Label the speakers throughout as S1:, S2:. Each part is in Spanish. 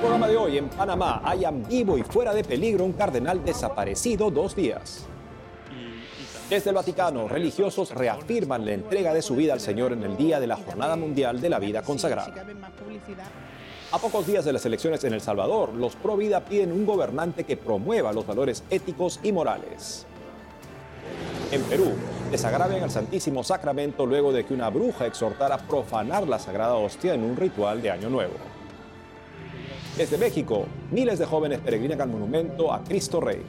S1: programa de hoy, en Panamá, hayan vivo y fuera de peligro un cardenal desaparecido dos días. Desde el Vaticano, religiosos reafirman la entrega de su vida al Señor en el día de la Jornada Mundial de la Vida Consagrada. A pocos días de las elecciones en El Salvador, los pro vida piden un gobernante que promueva los valores éticos y morales. En Perú, desagraven al Santísimo Sacramento luego de que una bruja exhortara a profanar la Sagrada Hostia en un ritual de Año Nuevo. Desde México, miles de jóvenes peregrinan al monumento a Cristo Rey.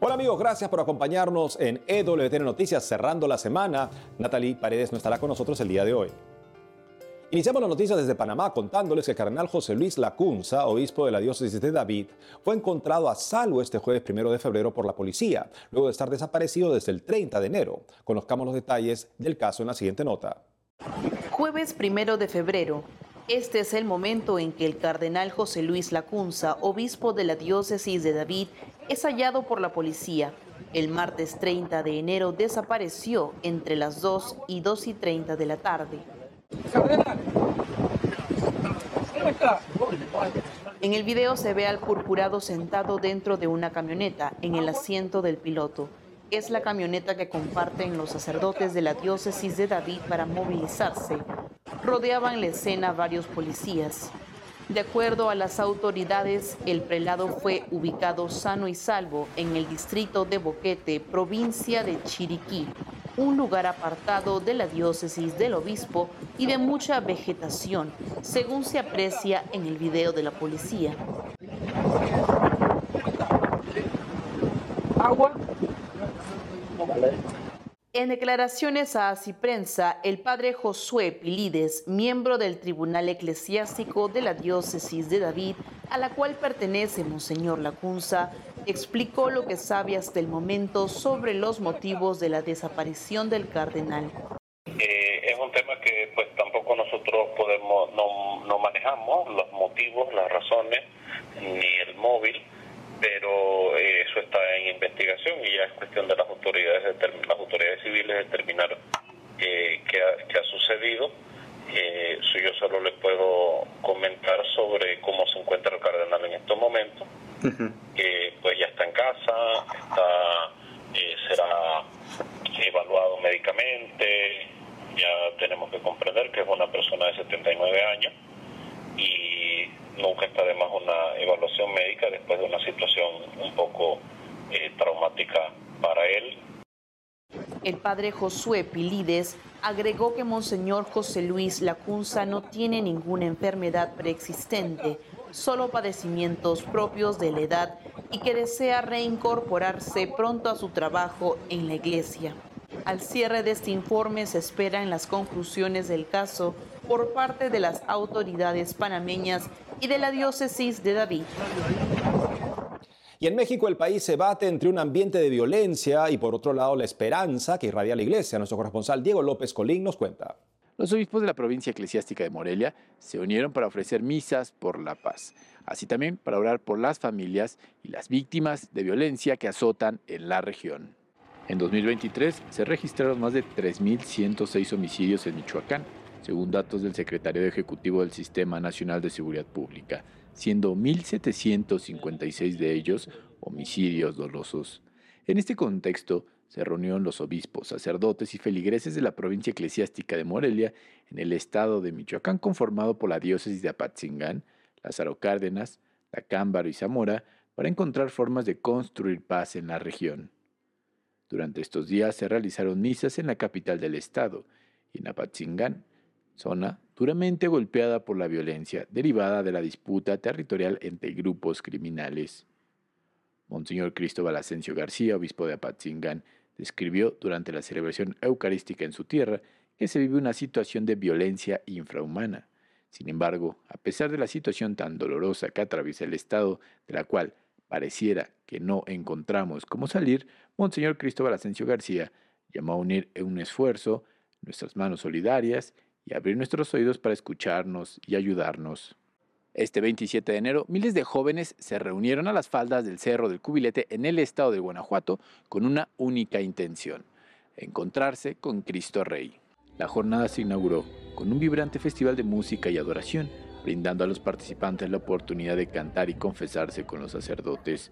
S1: Hola amigos, gracias por acompañarnos en EWTN Noticias cerrando la semana. Natalie Paredes no estará con nosotros el día de hoy. Iniciamos las noticias desde Panamá contándoles que el cardenal José Luis Lacunza, obispo de la diócesis de David, fue encontrado a salvo este jueves primero de febrero por la policía, luego de estar desaparecido desde el 30 de enero. Conozcamos los detalles del caso en la siguiente nota.
S2: Jueves primero de febrero. Este es el momento en que el cardenal José Luis Lacunza, obispo de la diócesis de David, es hallado por la policía. El martes 30 de enero desapareció entre las 2 y 2 y 30 de la tarde. En el video se ve al purpurado sentado dentro de una camioneta en el asiento del piloto. Es la camioneta que comparten los sacerdotes de la diócesis de David para movilizarse. Rodeaban la escena varios policías. De acuerdo a las autoridades, el prelado fue ubicado sano y salvo en el distrito de Boquete, provincia de Chiriquí, un lugar apartado de la diócesis del obispo y de mucha vegetación, según se aprecia en el video de la policía. Agua. En declaraciones a Prensa, el padre Josué Pilides, miembro del Tribunal Eclesiástico de la Diócesis de David, a la cual pertenece Monseñor Lacunza, explicó lo que sabe hasta el momento sobre los motivos de la desaparición del cardenal.
S3: Eh, es un tema que pues tampoco nosotros podemos, no, no manejamos los motivos, las razones, ni el móvil pero eh, eso está en investigación y ya es cuestión de las autoridades las autoridades civiles determinar eh, qué, ha, sucedido. Eh, yo solo le puedo comentar sobre cómo se encuentra el cardenal en estos momentos. que pues ya está en casa, está, eh, será evaluado médicamente, ya tenemos que comprender que es una persona de 79 años nunca está de más una evaluación médica después de una situación un poco eh, traumática para él.
S2: El padre Josué Pilides agregó que Monseñor José Luis Lacunza no tiene ninguna enfermedad preexistente, solo padecimientos propios de la edad y que desea reincorporarse pronto a su trabajo en la iglesia. Al cierre de este informe se esperan las conclusiones del caso por parte de las autoridades panameñas y de la diócesis de David.
S1: Y en México el país se bate entre un ambiente de violencia y por otro lado la esperanza que irradia la iglesia. Nuestro corresponsal Diego López Colín nos cuenta.
S4: Los obispos de la provincia eclesiástica de Morelia se unieron para ofrecer misas por la paz, así también para orar por las familias y las víctimas de violencia que azotan en la región. En 2023 se registraron más de 3.106 homicidios en Michoacán, según datos del secretario ejecutivo del Sistema Nacional de Seguridad Pública, siendo 1.756 de ellos homicidios dolosos. En este contexto, se reunieron los obispos, sacerdotes y feligreses de la provincia eclesiástica de Morelia en el estado de Michoacán, conformado por la diócesis de Apatzingán, Lázaro Cárdenas, Lacámbaro y Zamora, para encontrar formas de construir paz en la región. Durante estos días se realizaron misas en la capital del estado y en zona duramente golpeada por la violencia derivada de la disputa territorial entre grupos criminales. Monseñor Cristóbal Asensio García, obispo de Apatzingán, describió durante la celebración eucarística en su tierra que se vive una situación de violencia infrahumana. Sin embargo, a pesar de la situación tan dolorosa que atraviesa el Estado, de la cual pareciera que no encontramos cómo salir, Monseñor Cristóbal Asensio García llamó a unir en un esfuerzo nuestras manos solidarias y abrir nuestros oídos para escucharnos y ayudarnos. Este 27 de enero, miles de jóvenes se reunieron a las faldas del Cerro del Cubilete en el estado de Guanajuato con una única intención, encontrarse con Cristo Rey. La jornada se inauguró con un vibrante festival de música y adoración, brindando a los participantes la oportunidad de cantar y confesarse con los sacerdotes.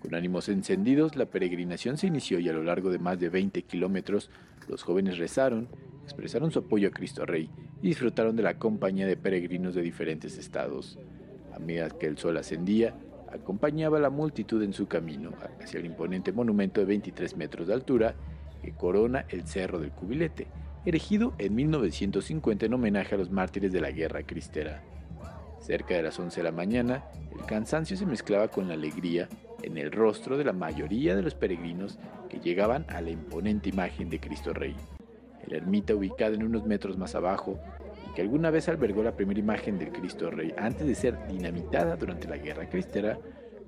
S4: Con ánimos encendidos, la peregrinación se inició y a lo largo de más de 20 kilómetros, los jóvenes rezaron, expresaron su apoyo a Cristo Rey y disfrutaron de la compañía de peregrinos de diferentes estados. A medida que el sol ascendía, acompañaba a la multitud en su camino hacia el imponente monumento de 23 metros de altura que corona el Cerro del Cubilete, erigido en 1950 en homenaje a los mártires de la Guerra Cristera. Cerca de las 11 de la mañana, el cansancio se mezclaba con la alegría en el rostro de la mayoría de los peregrinos que llegaban a la imponente imagen de Cristo Rey. La ermita ubicada en unos metros más abajo y que alguna vez albergó la primera imagen del Cristo Rey antes de ser dinamitada durante la Guerra Cristera,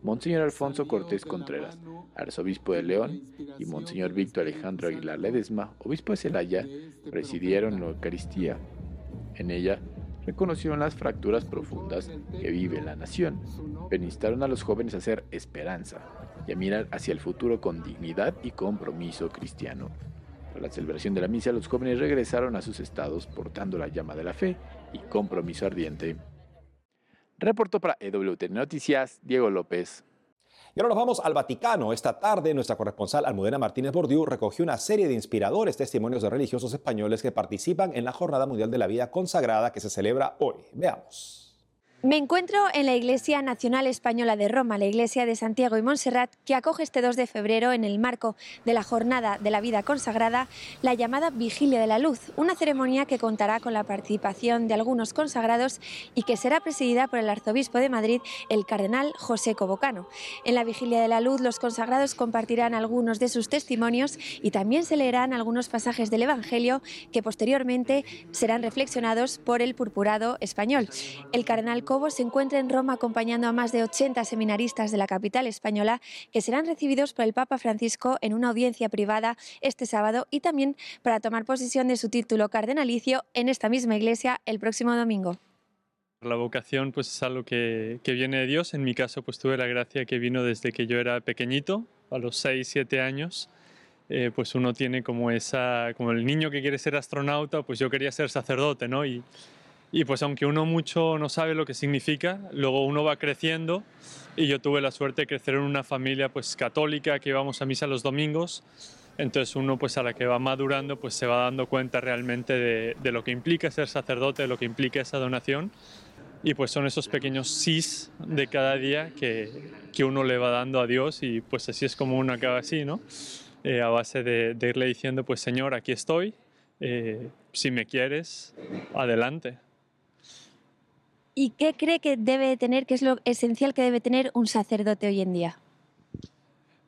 S4: Monseñor Alfonso Cortés Contreras, arzobispo de León, y Monseñor Víctor Alejandro Aguilar Ledesma, obispo de Celaya, presidieron la Eucaristía. En ella reconocieron las fracturas profundas que vive la nación, pero instaron a los jóvenes a hacer esperanza y a mirar hacia el futuro con dignidad y compromiso cristiano. Para la celebración de la misa, los jóvenes regresaron a sus estados portando la llama de la fe y compromiso ardiente. Reportó para EWTN Noticias Diego López.
S1: Y ahora nos vamos al Vaticano. Esta tarde, nuestra corresponsal Almudena Martínez Bordiú recogió una serie de inspiradores testimonios de religiosos españoles que participan en la Jornada Mundial de la Vida Consagrada que se celebra hoy. Veamos.
S5: Me encuentro en la Iglesia Nacional Española de Roma, la Iglesia de Santiago y Montserrat, que acoge este 2 de febrero, en el marco de la Jornada de la Vida Consagrada, la llamada Vigilia de la Luz, una ceremonia que contará con la participación de algunos consagrados y que será presidida por el arzobispo de Madrid, el cardenal José Cobocano. En la Vigilia de la Luz, los consagrados compartirán algunos de sus testimonios y también se leerán algunos pasajes del Evangelio que posteriormente serán reflexionados por el purpurado español. El cardenal Cobo se encuentra en Roma acompañando a más de 80 seminaristas de la capital española que serán recibidos por el Papa Francisco en una audiencia privada este sábado y también para tomar posesión de su título cardenalicio en esta misma iglesia el próximo domingo.
S6: La vocación pues es algo que, que, viene de Dios. En mi caso pues tuve la gracia que vino desde que yo era pequeñito, a los 6, 7 años. Eh, pues uno tiene como esa, como el niño que quiere ser astronauta, pues yo quería ser sacerdote, ¿no? Y, y pues aunque uno mucho no sabe lo que significa, luego uno va creciendo y yo tuve la suerte de crecer en una familia pues católica que íbamos a misa los domingos, entonces uno pues a la que va madurando pues se va dando cuenta realmente de, de lo que implica ser sacerdote, de lo que implica esa donación y pues son esos pequeños sís de cada día que, que uno le va dando a Dios y pues así es como uno acaba así, ¿no? Eh, a base de, de, irle diciendo pues Señor, aquí estoy, eh, si me quieres, adelante.
S5: ¿Y qué cree que debe tener, qué es lo esencial que debe tener un sacerdote hoy en día?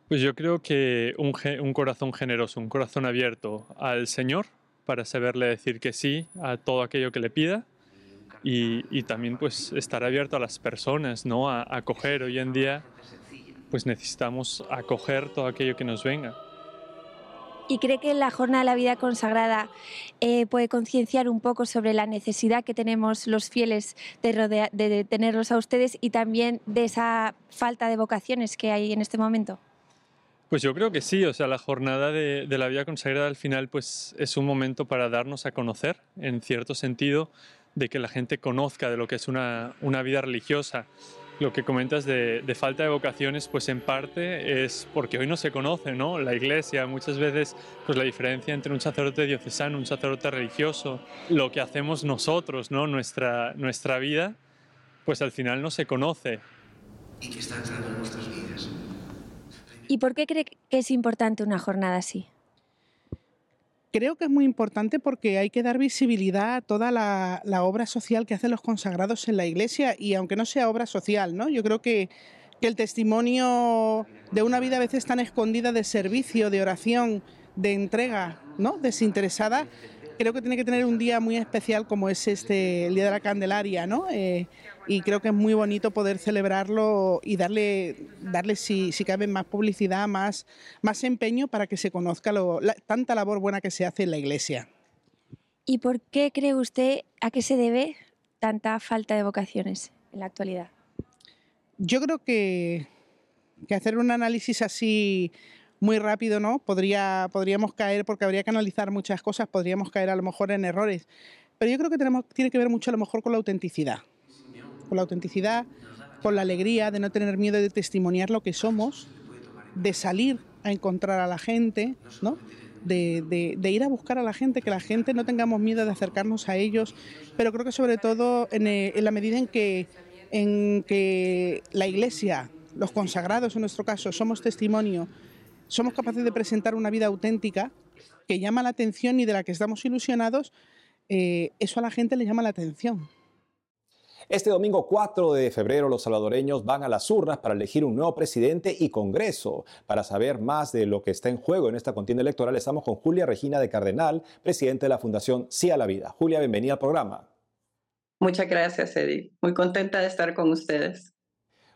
S6: Pues yo creo que un, corazón generoso, un corazón abierto al Señor para saberle decir que sí a todo aquello que le pida y, y también pues estar abierto a las personas, ¿no? A acoger. Hoy en día pues necesitamos acoger todo aquello que nos venga.
S5: ¿Y cree que la jornada de la vida consagrada eh, puede concienciar un poco sobre la necesidad que tenemos los fieles de, rodea, de, de, tenerlos a ustedes y también de esa falta de vocaciones que hay en este momento?
S6: Pues yo creo que sí, o sea, la jornada de, de la vida consagrada al final pues es un momento para darnos a conocer, en cierto sentido, de que la gente conozca de lo que es una, una vida religiosa lo que comentas de, de, falta de vocaciones, pues en parte es porque hoy no se conoce, ¿no? La iglesia, muchas veces, pues la diferencia entre un sacerdote diocesano, un sacerdote religioso, lo que hacemos nosotros, ¿no? Nuestra, nuestra vida, pues al final no se conoce.
S7: ¿Y qué está entrando en nuestras vidas?
S5: ¿Y por qué cree que es importante una jornada así?
S8: Creo que es muy importante porque hay que dar visibilidad a toda la, la, obra social que hacen los consagrados en la iglesia y aunque no sea obra social, ¿no? Yo creo que, que el testimonio de una vida a veces tan escondida de servicio, de oración, de entrega, ¿no? Desinteresada, creo que tiene que tener un día muy especial como es este, el Día de la Candelaria, ¿no? Eh, y creo que es muy bonito poder celebrarlo y darle, darle si, si cabe, más publicidad, más, más empeño para que se conozca lo, la, tanta labor buena que se hace en la Iglesia.
S5: ¿Y por qué cree usted a qué se debe tanta falta de vocaciones en la actualidad?
S8: Yo creo que, que hacer un análisis así muy rápido, ¿no? Podría, podríamos caer, porque habría que analizar muchas cosas, podríamos caer a lo mejor en errores. Pero yo creo que tenemos, tiene que ver mucho a lo mejor con la autenticidad. Por la autenticidad, por la alegría de no tener miedo de testimoniar lo que somos, de salir a encontrar a la gente, ¿no? De, ir a buscar a la gente, que la gente no tengamos miedo de acercarnos a ellos, pero creo que sobre todo en, eh, en la medida en que, en que la Iglesia, los consagrados en nuestro caso, somos testimonio, somos capaces de presentar una vida auténtica que llama la atención y de la que estamos ilusionados, eh, eso a la gente le llama la atención.
S1: Este domingo 4 de febrero los salvadoreños van a las urnas para elegir un nuevo presidente y Congreso. Para saber más de lo que está en juego en esta contienda electoral estamos con Julia Regina de Cardenal, presidente de la Fundación Sí a la Vida. Julia, bienvenida al programa.
S9: Muchas gracias, Eddie. Muy contenta de estar con ustedes.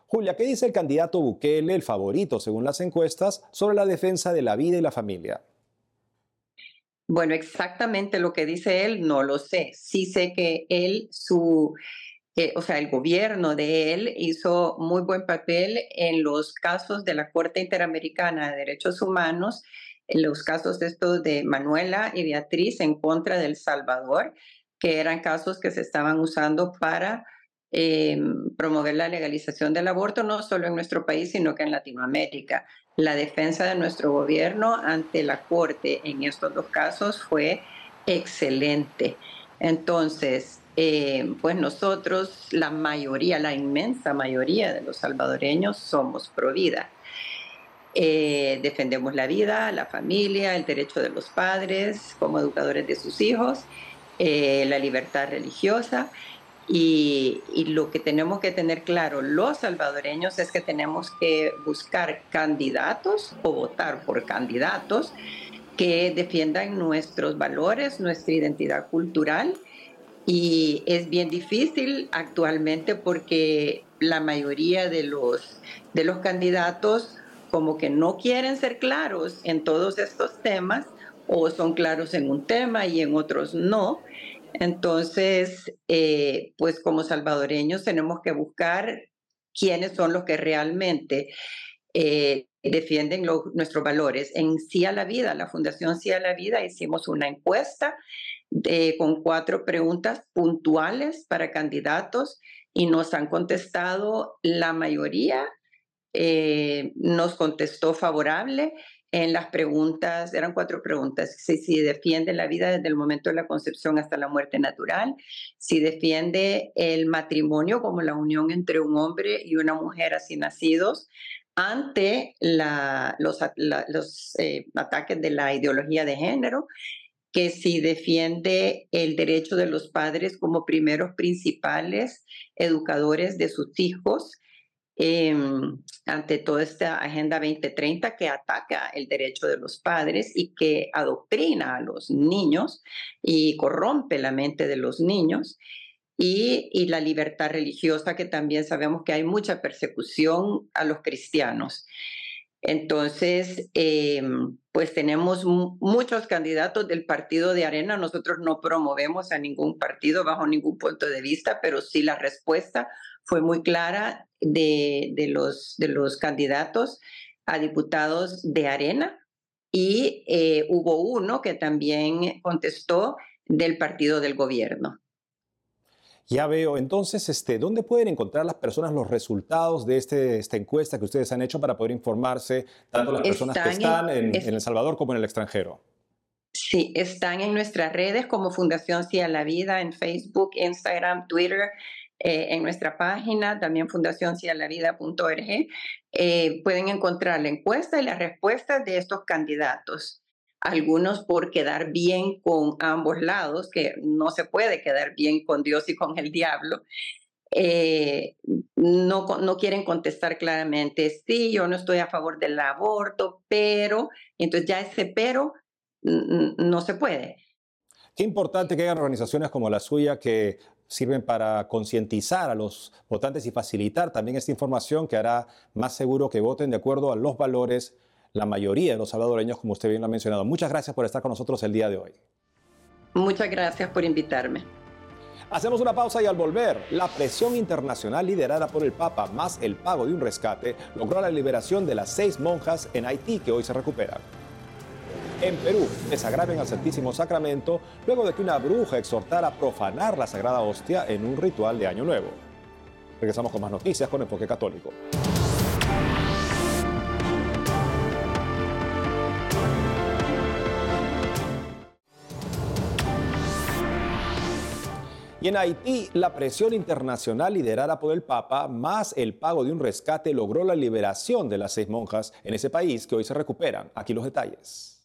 S1: Julia, ¿qué dice el candidato Bukele, el favorito según las encuestas, sobre la defensa de la vida y la familia?
S9: Bueno, exactamente lo que dice él no lo sé. Sí sé que él, su, o sea, el gobierno de él hizo muy buen papel en los casos de la Corte Interamericana de Derechos Humanos, en los casos estos de Manuela y Beatriz en contra del Salvador, que eran casos que se estaban usando para eh, promover la legalización del aborto, no solo en nuestro país, sino que en Latinoamérica la defensa de nuestro gobierno ante la Corte en estos dos casos fue excelente. Entonces, eh, pues nosotros, la mayoría, la inmensa mayoría de los salvadoreños somos pro vida. Eh, defendemos la vida, la familia, el derecho de los padres como educadores de sus hijos, eh, la libertad religiosa y, lo que tenemos que tener claro los salvadoreños es que tenemos que buscar candidatos o votar por candidatos que defiendan nuestros valores, nuestra identidad cultural. Y es bien difícil actualmente porque la mayoría de los, de los candidatos como que no quieren ser claros en todos estos temas o son claros en un tema y en otros no. Entonces, eh, pues como salvadoreños tenemos que buscar quiénes son los que realmente eh, defienden nuestros valores. En Sí a la Vida, la Fundación Sí a la Vida, hicimos una encuesta con cuatro preguntas puntuales para candidatos y nos han contestado la mayoría, eh, nos contestó favorable en las preguntas, eran cuatro preguntas, si, si, defiende la vida desde el momento de la concepción hasta la muerte natural, si defiende el matrimonio como la unión entre un hombre y una mujer así nacidos ante los eh, ataques de la ideología de género, que si defiende el derecho de los padres como primeros principales educadores de sus hijos, Em, ante toda esta Agenda 2030 que ataca el derecho de los padres y que adoctrina a los niños y corrompe la mente de los niños. Y, y la libertad religiosa, que también sabemos que hay mucha persecución a los cristianos. Entonces, em, pues tenemos muchos candidatos del partido de Arena. Nosotros no promovemos a ningún partido bajo ningún punto de vista, pero sí la respuesta fue muy clara de, los, de los candidatos a diputados de Arena y eh, hubo uno que también contestó del partido del gobierno.
S1: Ya veo. Entonces, este, ¿dónde pueden encontrar las personas los resultados de este, esta encuesta que ustedes han hecho para poder informarse, tanto las personas que están en, en, El Salvador como en el extranjero?
S9: Sí, están en nuestras redes como Fundación Sí a la Vida, en Facebook, Instagram, Twitter. Eh, en nuestra página, también fundacioncialavida.org, eh, pueden encontrar la encuesta y las respuestas de estos candidatos. Algunos por quedar bien con ambos lados, que no se puede quedar bien con Dios y con el diablo. Eh, no, no quieren contestar claramente, sí, yo no estoy a favor del aborto, pero, entonces ya ese pero no se puede.
S1: Qué importante que haya organizaciones como la suya que sirven para concientizar a los votantes y facilitar también esta información que hará más seguro que voten de acuerdo a los valores la mayoría de los salvadoreños, como usted bien lo ha mencionado. Muchas gracias por estar con nosotros el día de hoy.
S9: Muchas gracias por invitarme.
S1: Hacemos una pausa y al volver, la presión internacional liderada por el Papa más el pago de un rescate logró la liberación de las seis monjas en Haití que hoy se recuperan en Perú desagraven al Santísimo Sacramento luego de que una bruja exhortara a profanar la Sagrada Hostia en un ritual de Año Nuevo. Regresamos con más noticias con Enfoque Católico. Y en Haití, la presión internacional liderada por el Papa, más el pago de un rescate, logró la liberación de las seis monjas en ese país que hoy se recuperan. Aquí los detalles.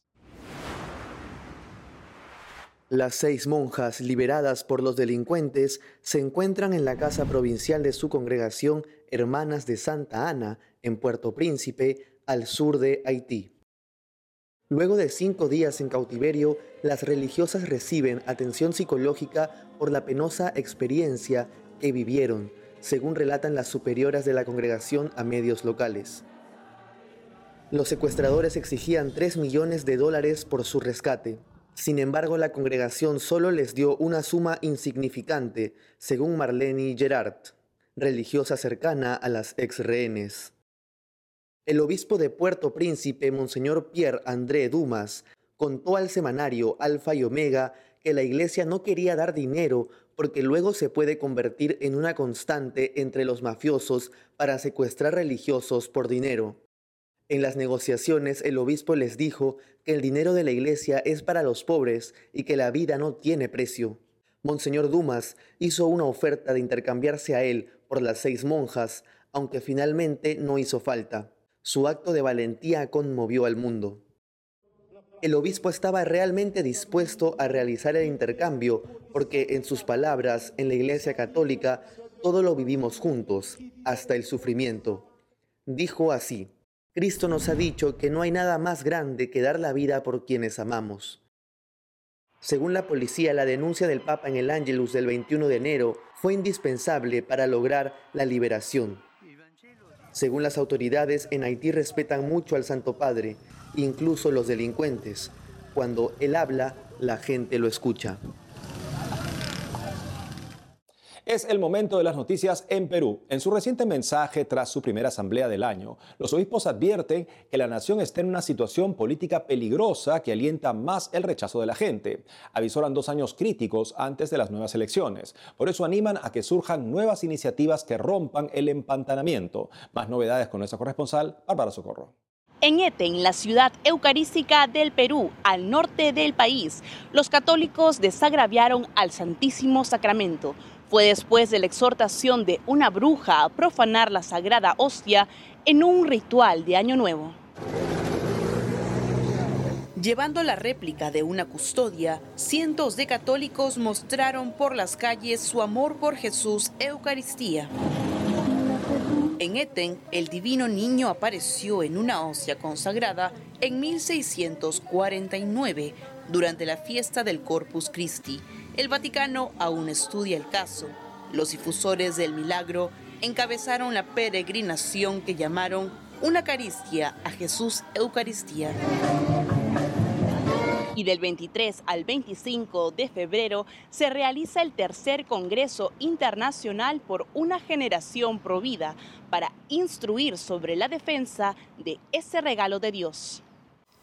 S10: Las seis monjas liberadas por los delincuentes se encuentran en la casa provincial de su congregación Hermanas de Santa Ana, en Puerto Príncipe, al sur de Haití. Luego de cinco días en cautiverio, las religiosas reciben atención psicológica por la penosa experiencia que vivieron, según relatan las superioras de la congregación a medios locales. Los secuestradores exigían 3 millones de dólares por su rescate. Sin embargo, la congregación solo les dio una suma insignificante, según Marlene Gerard, religiosa cercana a las ex rehenes. El obispo de Puerto Príncipe, Monseñor Pierre André Dumas, contó al semanario Alfa y Omega que la iglesia no quería dar dinero porque luego se puede convertir en una constante entre los mafiosos para secuestrar religiosos por dinero. En las negociaciones el obispo les dijo que el dinero de la iglesia es para los pobres y que la vida no tiene precio. Monseñor Dumas hizo una oferta de intercambiarse a él por las seis monjas, aunque finalmente no hizo falta. Su acto de valentía conmovió al mundo. El obispo estaba realmente dispuesto a realizar el intercambio porque, en sus palabras, en la Iglesia Católica todo lo vivimos juntos, hasta el sufrimiento. Dijo así, Cristo nos ha dicho que no hay nada más grande que dar la vida por quienes amamos. Según la policía, la denuncia del Papa en el Ángelus del 21 de enero fue indispensable para lograr la liberación. Según las autoridades, en Haití respetan mucho al Santo Padre, incluso los delincuentes. Cuando él habla, la gente lo escucha.
S1: Es el momento de las noticias en Perú. En su reciente mensaje tras su primera asamblea del año, los obispos advierten que la nación está en una situación política peligrosa que alienta más el rechazo de la gente. Avisoran dos años críticos antes de las nuevas elecciones. Por eso animan a que surjan nuevas iniciativas que rompan el empantanamiento. Más novedades con nuestra corresponsal, Bárbara Socorro.
S2: En Eten, la ciudad eucarística del Perú, al norte del país, los católicos desagraviaron al Santísimo Sacramento. Fue después de la exhortación de una bruja a profanar la sagrada hostia en un ritual de Año Nuevo. Llevando la réplica de una custodia, cientos de católicos mostraron por las calles su amor por Jesús Eucaristía. En Eten, el divino niño apareció en una hostia consagrada en 1649 durante la fiesta del Corpus Christi el Vaticano aún estudia el caso. Los difusores del milagro encabezaron la peregrinación que llamaron una Eucaristía a Jesús Eucaristía. Y del 23 al 25 de febrero se realiza el tercer Congreso Internacional por una generación provida para instruir sobre la defensa de ese regalo de Dios.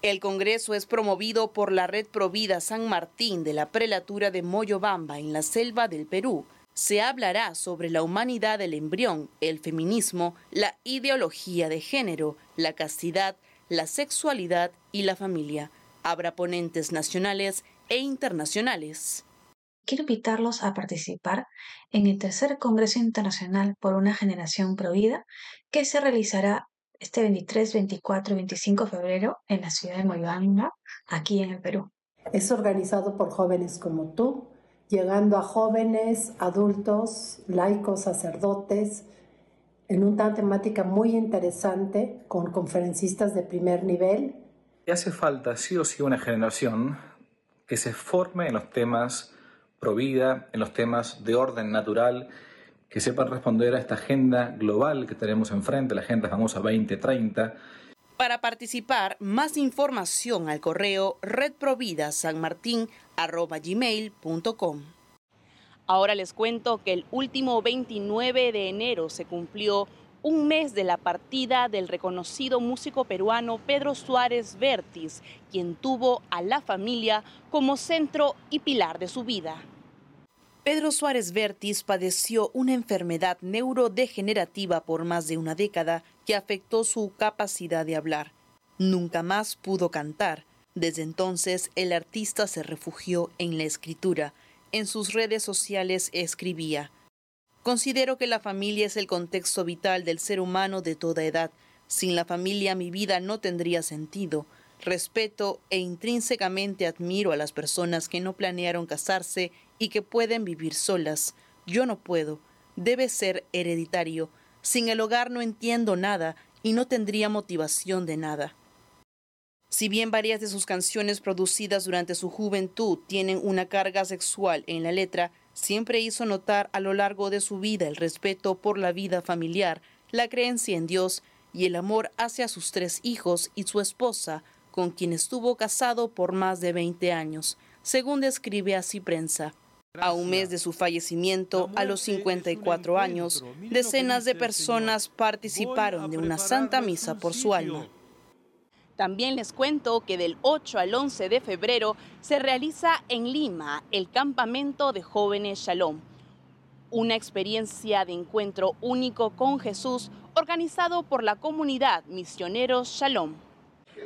S2: El Congreso es promovido por la Red Provida San Martín de la Prelatura de Moyobamba en la selva del Perú. Se hablará sobre la humanidad del embrión, el feminismo, la ideología de género, la castidad, la sexualidad y la familia. Habrá ponentes nacionales e internacionales.
S11: Quiero invitarlos a participar en el tercer Congreso Internacional por una Generación Provida que se realizará este 23, 24 y 25 de febrero en la ciudad de Moyobamba, aquí en el Perú.
S12: Es organizado por jóvenes como tú, llegando a jóvenes, adultos, laicos, sacerdotes, en una temática muy interesante con conferencistas de primer nivel.
S13: Hace falta sí o sí una generación que se forme en los temas pro vida, en los temas de orden natural que sepan responder a esta agenda global que tenemos enfrente, la agenda famosa 2030.
S2: Para participar, más información al correo redprovidasanmartin.com. Ahora les cuento que el último 29 de enero se cumplió un mes de la partida del reconocido músico peruano Pedro Suárez Vértiz, quien tuvo a la familia como centro y pilar de su vida. Pedro Suárez Vértiz padeció una enfermedad neurodegenerativa por más de una década que afectó su capacidad de hablar. Nunca más pudo cantar. Desde entonces el artista se refugió en la escritura. En sus redes sociales escribía, Considero que la familia es el contexto vital del ser humano de toda edad. Sin la familia mi vida no tendría sentido. Respeto e intrínsecamente admiro a las personas que no planearon casarse y que pueden vivir solas. Yo no puedo. Debe ser hereditario. Sin el hogar no entiendo nada y no tendría motivación de nada. Si bien varias de sus canciones producidas durante su juventud tienen una carga sexual en la letra, siempre hizo notar a lo largo de su vida el respeto por la vida familiar, la creencia en Dios y el amor hacia sus tres hijos y su esposa, con quien estuvo casado por más de 20 años, según describe así prensa. A un mes de su fallecimiento, a los 54 años, decenas de personas participaron de una santa misa por su alma. También les cuento que del 8 al 11 de febrero se realiza en Lima el campamento de jóvenes Shalom, una experiencia de encuentro único con Jesús organizado por la comunidad Misioneros Shalom.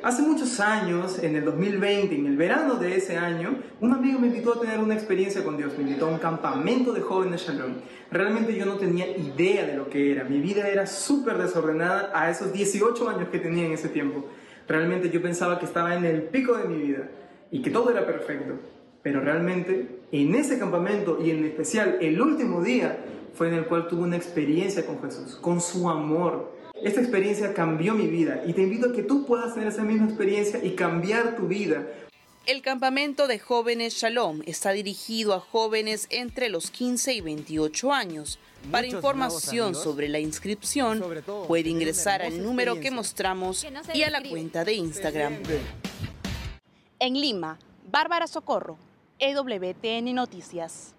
S14: Hace muchos años, en el 2020, en el verano de ese año, un amigo me invitó a tener una experiencia con Dios, me invitó a un campamento de jóvenes Shalom. Realmente yo no tenía idea de lo que era, mi vida era súper desordenada a esos 18 años que tenía en ese tiempo. Realmente yo pensaba que estaba en el pico de mi vida y que todo era perfecto. Pero realmente en ese campamento y en especial el último día fue en el cual tuve una experiencia con Jesús, con su amor, esta experiencia cambió mi vida y te invito a que tú puedas tener esa misma experiencia y cambiar tu vida.
S2: El campamento de jóvenes Shalom está dirigido a jóvenes entre los 15 y 28 años. Para información sobre la inscripción, puede ingresar al número que mostramos y a la cuenta de Instagram. En Lima, Bárbara Socorro, EWTN Noticias.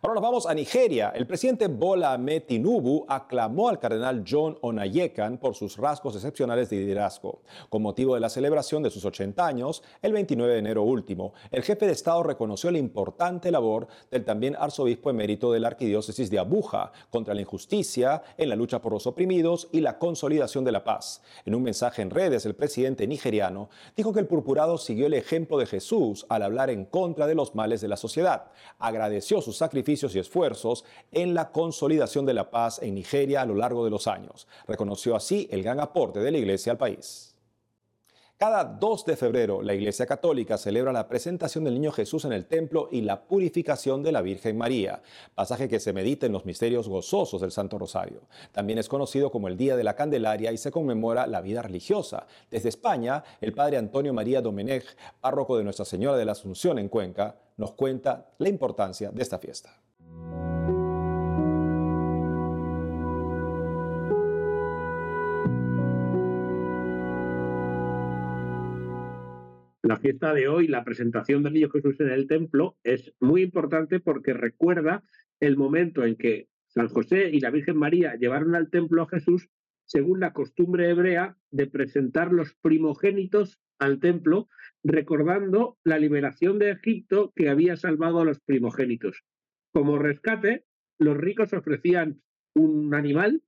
S1: Ahora nos vamos a Nigeria. El presidente Bola Ahmed Tinubu aclamó al cardenal John Onayekan por sus rasgos excepcionales de liderazgo. Con motivo de la celebración de sus 80 años, el 29 de enero último, el jefe de Estado reconoció la importante labor del también arzobispo emérito de la arquidiócesis de Abuja contra la injusticia, en la lucha por los oprimidos y la consolidación de la paz. En un mensaje en redes, el presidente nigeriano dijo que el purpurado siguió el ejemplo de Jesús al hablar en contra de los males de la sociedad. Agradeció su sacrificio y esfuerzos en la consolidación de la paz en Nigeria a lo largo de los años. Reconoció así el gran aporte de la Iglesia al país. Cada 2 de febrero, la Iglesia Católica celebra la presentación del Niño Jesús en el templo y la purificación de la Virgen María, pasaje que se medita en los misterios gozosos del Santo Rosario. También es conocido como el Día de la Candelaria y se conmemora la vida religiosa. Desde España, el Padre Antonio María Domenech, párroco de Nuestra Señora de la Asunción en Cuenca, nos cuenta la importancia de esta fiesta.
S15: La fiesta de hoy, la presentación del Niño Jesús en el templo, es muy importante porque recuerda el momento en que San José y la Virgen María llevaron al templo a Jesús según la costumbre hebrea de presentar los primogénitos al templo, recordando la liberación de Egipto que había salvado a los primogénitos. Como rescate, los ricos ofrecían un animal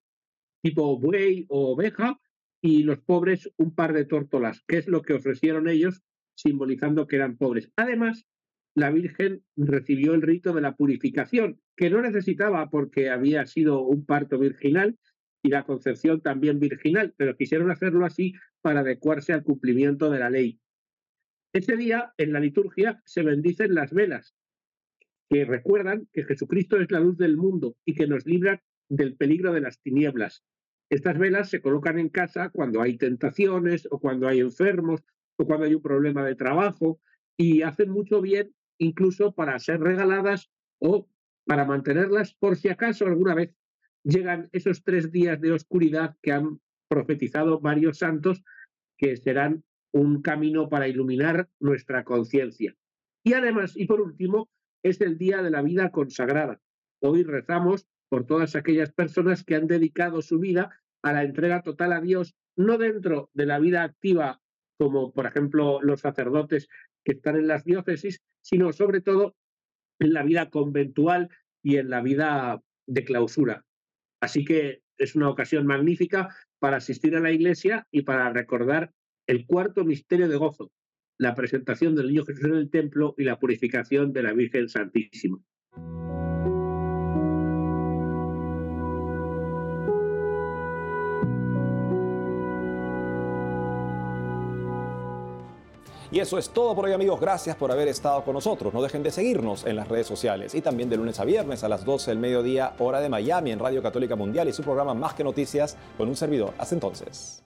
S15: tipo buey o oveja y los pobres un par de tórtolas, que es lo que ofrecieron ellos simbolizando que eran pobres. Además, la Virgen recibió el rito de la purificación, que no necesitaba porque había sido un parto virginal y la concepción también virginal, pero quisieron hacerlo así para adecuarse al cumplimiento de la ley. Ese día, en la liturgia, se bendicen las velas, que recuerdan que Jesucristo es la luz del mundo y que nos libra del peligro de las tinieblas. Estas velas se colocan en casa cuando hay tentaciones o cuando hay enfermos cuando hay un problema de trabajo y hacen mucho bien incluso para ser regaladas o para mantenerlas por si acaso alguna vez llegan esos tres días de oscuridad que han profetizado varios santos que serán un camino para iluminar nuestra conciencia. Y además, y por último, es el día de la vida consagrada. Hoy rezamos por todas aquellas personas que han dedicado su vida a la entrega total a Dios, no dentro de la vida activa como por ejemplo los sacerdotes que están en las diócesis, sino sobre todo en la vida conventual y en la vida de clausura. Así que es una ocasión magnífica para asistir a la iglesia y para recordar el cuarto misterio de gozo, la presentación del niño Jesús en el templo y la purificación de la Virgen Santísima.
S1: Y eso es todo por hoy amigos, gracias por haber estado con nosotros. No dejen de seguirnos en las redes sociales y también de lunes a viernes a las 12 del mediodía hora de Miami en Radio Católica Mundial y su programa Más que Noticias con un servidor. Hasta entonces.